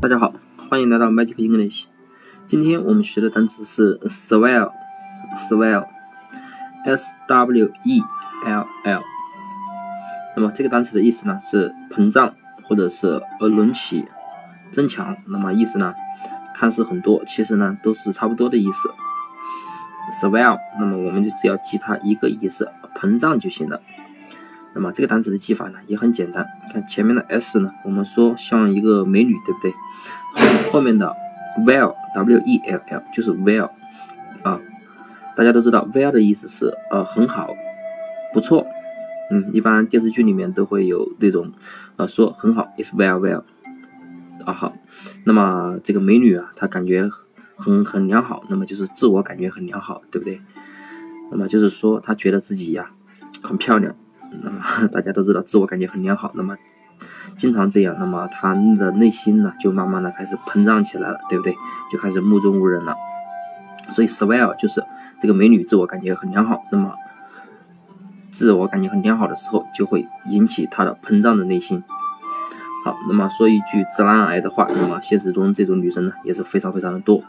大家好，欢迎来到 Magic English。今天我们学的单词是 swell，swell，s w e l l。那么这个单词的意思呢是膨胀或者是呃隆起、增强。那么意思呢看似很多，其实呢都是差不多的意思。swell，那么我们就只要记它一个意思，膨胀就行了。那么这个单词的记法呢也很简单，看前面的 s 呢，我们说像一个美女，对不对？后面的 well w e l l 就是 well 啊，大家都知道 well 的意思是呃很好，不错，嗯，一般电视剧里面都会有那种呃说很好，is well well 啊好，那么这个美女啊，她感觉很很良好，那么就是自我感觉很良好，对不对？那么就是说她觉得自己呀很漂亮，那么 大家都知道自我感觉很良好，那么。经常这样，那么他的内心呢，就慢慢的开始膨胀起来了，对不对？就开始目中无人了。所以，swell 就是这个美女自我感觉很良好，那么自我感觉很良好的时候，就会引起她的膨胀的内心。好，那么说一句直男癌的话，那么现实中这种女生呢，也是非常非常的多。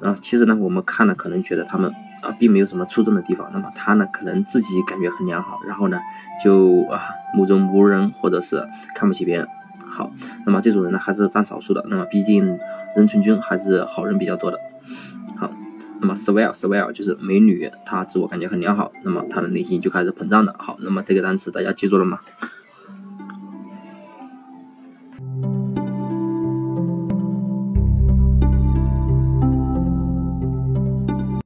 啊，其实呢，我们看了可能觉得他们啊，并没有什么出众的地方。那么他呢，可能自己感觉很良好，然后呢，就啊目中无人，或者是看不起别人。好，那么这种人呢，还是占少数的。那么毕竟人群中还是好人比较多的。好，那么 swell swell 就是美女，她自我感觉很良好，那么她的内心就开始膨胀了。好，那么这个单词大家记住了吗？